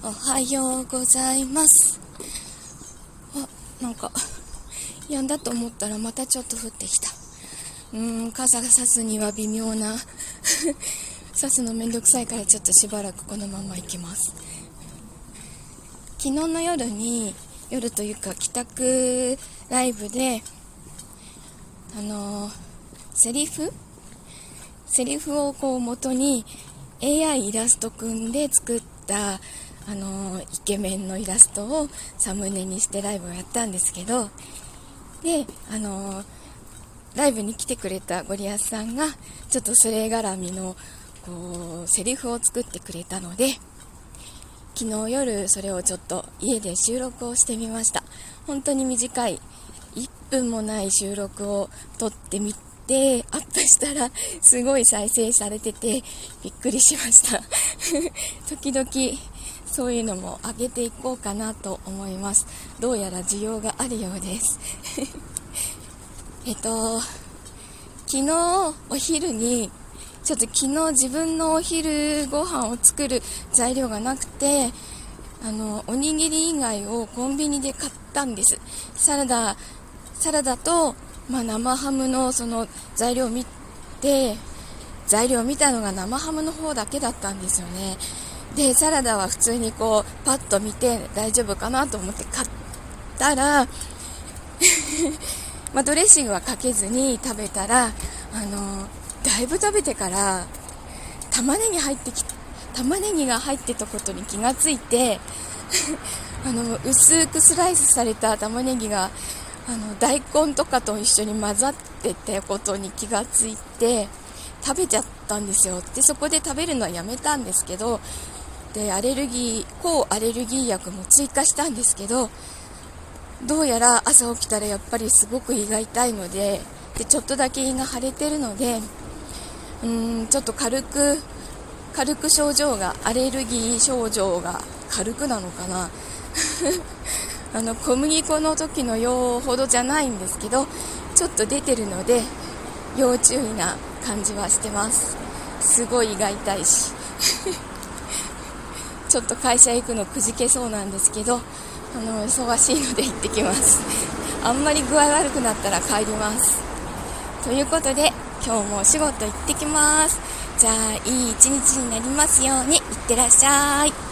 おはようございます。あなんか止んだと思ったらまたちょっと降ってきた。うーん傘がさすには微妙な。さすのめんどくさいからちょっとしばらくこのまま行きます。昨日の夜に夜というか帰宅ライブであのセリフ？セリフをこう元に AI イラスト組んで作ったあのイケメンのイラストをサムネにしてライブをやったんですけどであのライブに来てくれたゴリアスさんがちょっとそれ絡みのこうセリフを作ってくれたので昨日夜それをちょっと家で収録をしてみました。本当に短い1分もない収録を撮ってみてアップしたらすごい再生されててびっくりしました。時々そういうのも上げていこうかなと思います。どうやら需要があるようです。えっと昨日お昼にちょっと昨日自分のお昼ご飯を作る材料がなくてあのおにぎり以外をコンビニで買ったんです。サラダサラダと、まあ、生ハムのその材料を見て材料を見たのが生ハムの方だけだったんですよね。でサラダは普通にこうパッと見て大丈夫かなと思って買ったら まあ、ドレッシングはかけずに食べたらあのだいぶ食べてから玉ねぎ入ってき玉ねぎが入ってたことに気がついて あの薄くスライスされた玉ねぎがあの大根とかと一緒に混ざってたことに気がついて食べちゃったんですよ。でそこで食べるのはやめたんですけどでアレルギー抗アレルギー薬も追加したんですけどどうやら朝起きたらやっぱりすごく胃が痛いのででちょっとだけ胃が腫れてるのでうーんちょっと軽く軽く症状がアレルギー症状が軽くなのかな。あの小麦粉の時の用ほどじゃないんですけどちょっと出てるので要注意な感じはしてます。すごい胃が痛いし。ちょっと会社行くのくじけそうなんですけどあの忙しいので行ってきます。あんまり具合悪くなったら帰ります。ということで今日もお仕事行ってきます。じゃあいい一日になりますようにいってらっしゃい。